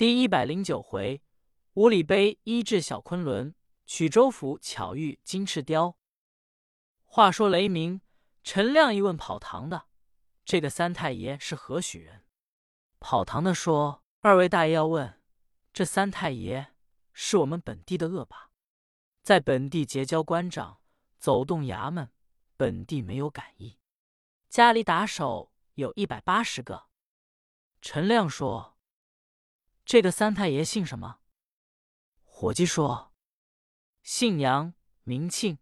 第一百零九回，五里碑医治小昆仑，曲州府巧遇金翅雕。话说雷鸣、陈亮一问跑堂的：“这个三太爷是何许人？”跑堂的说：“二位大爷要问，这三太爷是我们本地的恶霸，在本地结交官长，走动衙门，本地没有感应。家里打手有一百八十个。”陈亮说。这个三太爷姓什么？伙计说：“姓杨，名庆，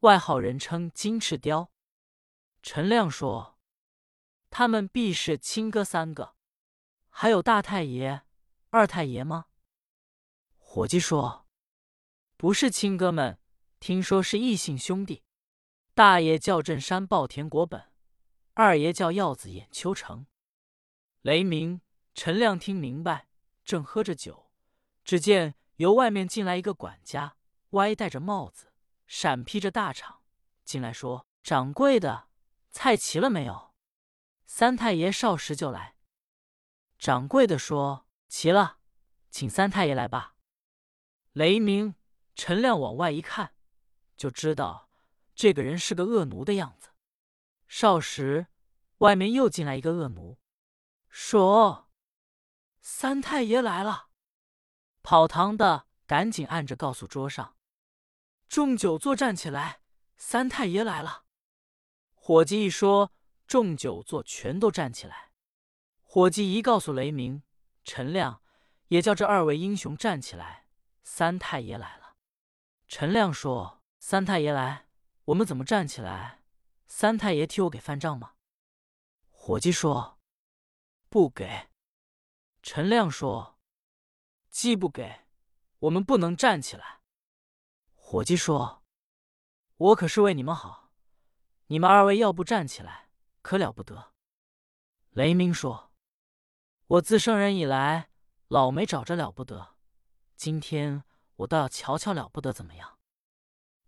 外号人称金翅雕。”陈亮说：“他们必是亲哥三个，还有大太爷、二太爷吗？”伙计说：“不是亲哥们，听说是异姓兄弟。大爷叫镇山抱田国本，二爷叫耀子眼秋成。”雷鸣、陈亮听明白。正喝着酒，只见由外面进来一个管家，歪戴着帽子，闪披着大氅，进来说：“掌柜的，菜齐了没有？三太爷少时就来。”掌柜的说：“齐了，请三太爷来吧。”雷鸣、陈亮往外一看，就知道这个人是个恶奴的样子。少时，外面又进来一个恶奴，说。三太爷来了，跑堂的赶紧按着告诉桌上，众酒座站起来。三太爷来了。伙计一说，众酒座全都站起来。伙计一告诉雷鸣、陈亮，也叫这二位英雄站起来。三太爷来了。陈亮说：“三太爷来，我们怎么站起来？三太爷替我给饭账吗？”伙计说：“不给。”陈亮说：“既不给，我们不能站起来。”伙计说：“我可是为你们好，你们二位要不站起来，可了不得。”雷鸣说：“我自生人以来，老没找着了不得，今天我倒要瞧瞧了不得怎么样？”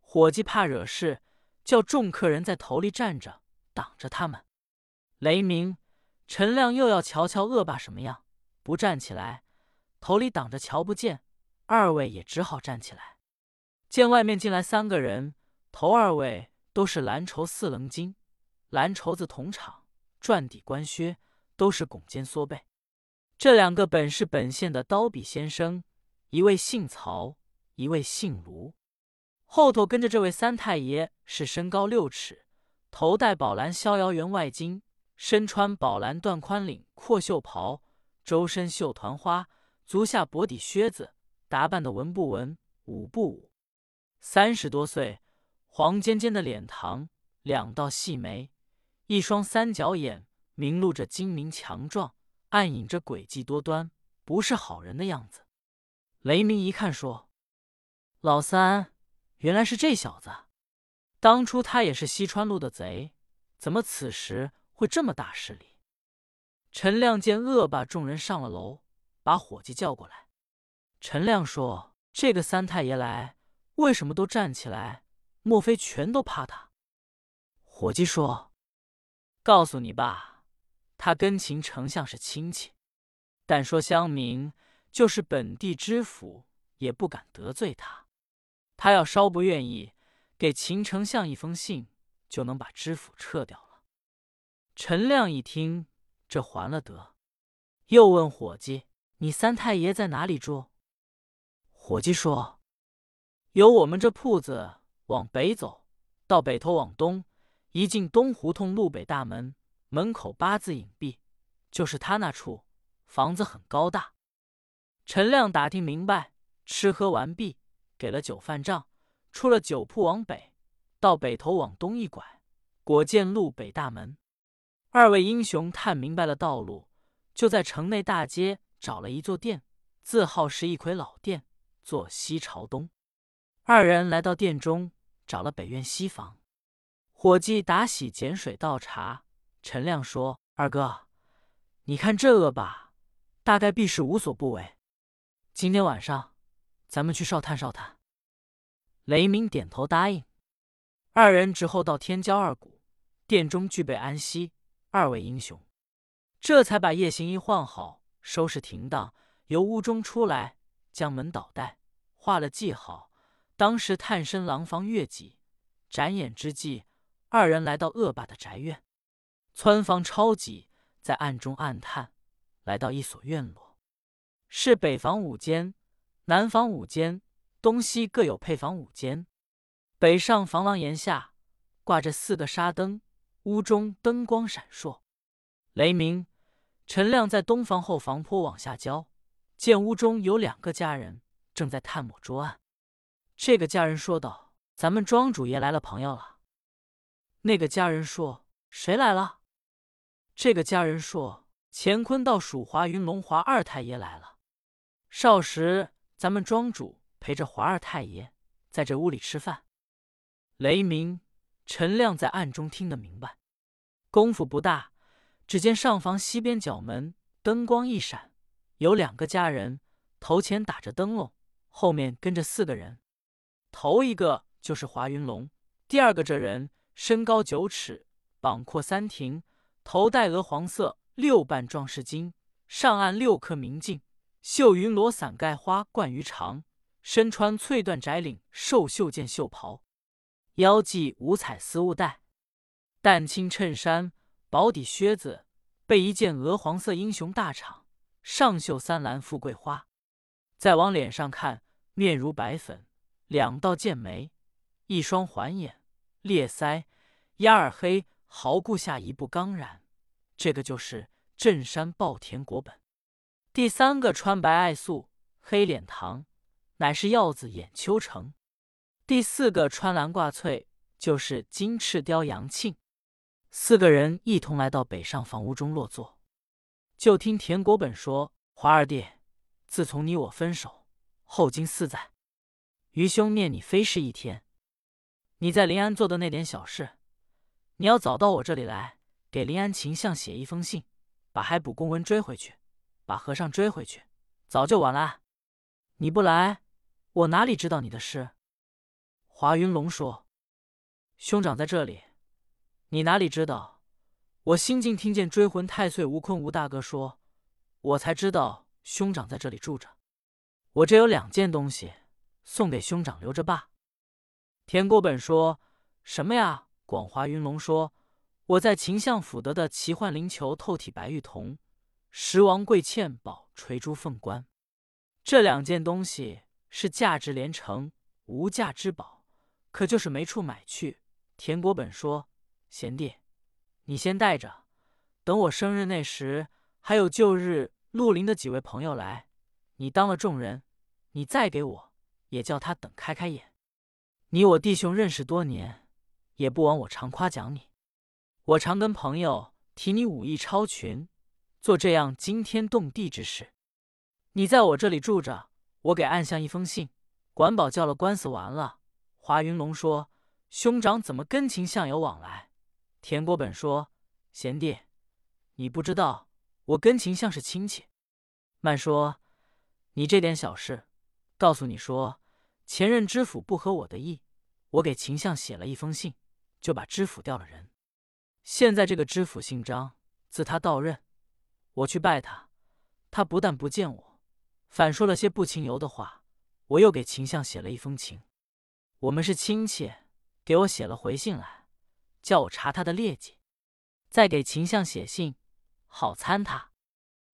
伙计怕惹事，叫众客人在头里站着挡着他们。雷鸣、陈亮又要瞧瞧恶霸什么样。不站起来，头里挡着瞧不见。二位也只好站起来。见外面进来三个人，头二位都是蓝绸四棱巾，蓝绸子铜厂，转底官靴，都是拱肩缩背。这两个本是本县的刀笔先生，一位姓曹，一位姓卢。后头跟着这位三太爷是身高六尺，头戴宝蓝逍遥员外巾，身穿宝蓝缎宽领阔袖袍。周身绣团花，足下薄底靴子，打扮的文不文，武不武。三十多岁，黄尖尖的脸庞，两道细眉，一双三角眼，明露着精明强壮，暗隐着诡计多端，不是好人的样子。雷鸣一看，说：“老三，原来是这小子。当初他也是西川路的贼，怎么此时会这么大势力？”陈亮见恶霸众人上了楼，把伙计叫过来。陈亮说：“这个三太爷来，为什么都站起来？莫非全都怕他？”伙计说：“告诉你吧，他跟秦丞相是亲戚，但说乡民，就是本地知府也不敢得罪他。他要稍不愿意，给秦丞相一封信，就能把知府撤掉了。”陈亮一听。这还了得！又问伙计：“你三太爷在哪里住？”伙计说：“由我们这铺子往北走，到北头往东，一进东胡同路北大门，门口八字隐蔽，就是他那处房子，很高大。”陈亮打听明白，吃喝完毕，给了酒饭账，出了酒铺往北，到北头往东一拐，果见路北大门。二位英雄探明白了道路，就在城内大街找了一座店，字号是一魁老店，坐西朝东。二人来到店中，找了北院西房。伙计打洗碱水倒茶。陈亮说：“二哥，你看这恶霸，大概必是无所不为。今天晚上，咱们去哨探哨探。”雷鸣点头答应。二人之后到天骄二谷店中具备安息。二位英雄，这才把夜行衣换好，收拾停当，由屋中出来，将门倒带，画了记号。当时探身廊房月几，展眼之际，二人来到恶霸的宅院。窜房超级，在暗中暗探，来到一所院落，是北房五间，南房五间，东西各有配房五间。北上房廊檐下挂着四个纱灯，屋中灯光闪烁。雷鸣、陈亮在东房后房坡往下浇，见屋中有两个家人正在探抹桌案。这个家人说道：“咱们庄主爷来了朋友了。”那个家人说：“谁来了？”这个家人说：“乾坤道属华云龙华二太爷来了。少时，咱们庄主陪着华二太爷在这屋里吃饭。”雷鸣、陈亮在暗中听得明白。功夫不大，只见上房西边角门灯光一闪，有两个家人头前打着灯笼，后面跟着四个人。头一个就是华云龙，第二个这人身高九尺，膀阔三庭。头戴鹅黄色六瓣壮士巾，上按六颗明镜，绣云罗伞盖花冠于长，身穿翠缎窄领寿袖箭袖袍，腰系五彩丝雾带，淡青衬衫，薄底靴子，背一件鹅黄色英雄大氅，上绣三蓝富贵花。再往脸上看，面如白粉，两道剑眉，一双环眼，裂腮，压耳黑。毫顾下一步刚然，这个就是镇山暴田国本。第三个穿白爱素，黑脸膛，乃是药子眼秋成。第四个穿蓝挂翠，就是金翅雕杨庆。四个人一同来到北上房屋中落座，就听田国本说：“华二弟，自从你我分手，后经四载，余兄念你非是一天。你在临安做的那点小事。”你要早到我这里来，给临安秦相写一封信，把海捕公文追回去，把和尚追回去，早就晚了。你不来，我哪里知道你的事？华云龙说：“兄长在这里，你哪里知道？我新近听见追魂太岁吴坤吴大哥说，我才知道兄长在这里住着。我这有两件东西，送给兄长留着吧。”田国本说什么呀？广华云龙说：“我在秦相府得的奇幻灵球透体白玉铜，十王贵嵌宝垂珠凤冠，这两件东西是价值连城、无价之宝，可就是没处买去。”田国本说：“贤弟，你先带着，等我生日那时，还有旧日绿林的几位朋友来，你当了众人，你再给我，也叫他等开开眼。你我弟兄认识多年。”也不枉我常夸奖你，我常跟朋友提你武艺超群，做这样惊天动地之事。你在我这里住着，我给暗相一封信，管保叫了官司完了。华云龙说：“兄长怎么跟秦相有往来？”田国本说：“贤弟，你不知道，我跟秦相是亲戚。”慢说：“你这点小事，告诉你说，前任知府不合我的意，我给秦相写了一封信。”就把知府调了人。现在这个知府姓张，自他到任，我去拜他，他不但不见我，反说了些不情由的话。我又给秦相写了一封情，我们是亲戚，给我写了回信来，叫我查他的劣迹，再给秦相写信，好参他。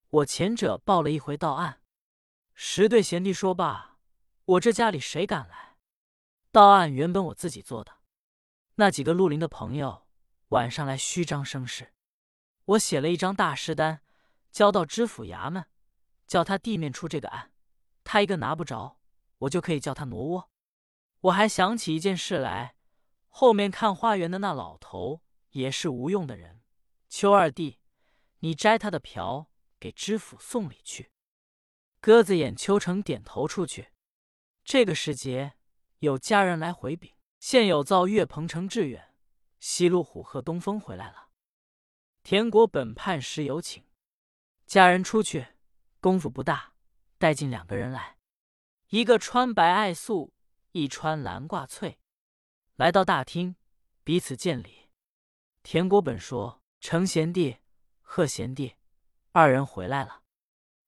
我前者报了一回到案，十对贤弟说罢，我这家里谁敢来？到案原本我自己做的。那几个绿林的朋友晚上来虚张声势，我写了一张大师单，交到知府衙门，叫他地面出这个案。他一个拿不着，我就可以叫他挪窝。我还想起一件事来，后面看花园的那老头也是无用的人。邱二弟，你摘他的瓢，给知府送礼去。鸽子眼邱成点头出去。这个时节，有家人来回禀。现有造岳鹏程致远，西路虎鹤东风回来了。田国本判时有请，家人出去，功夫不大，带进两个人来，一个穿白爱素，一穿蓝挂翠，来到大厅，彼此见礼。田国本说：“程贤弟，贺贤弟，二人回来了。”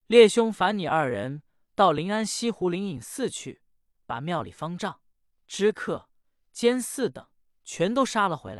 列兄烦你二人到临安西湖灵隐寺去，把庙里方丈、知客、监寺等全都杀了回来。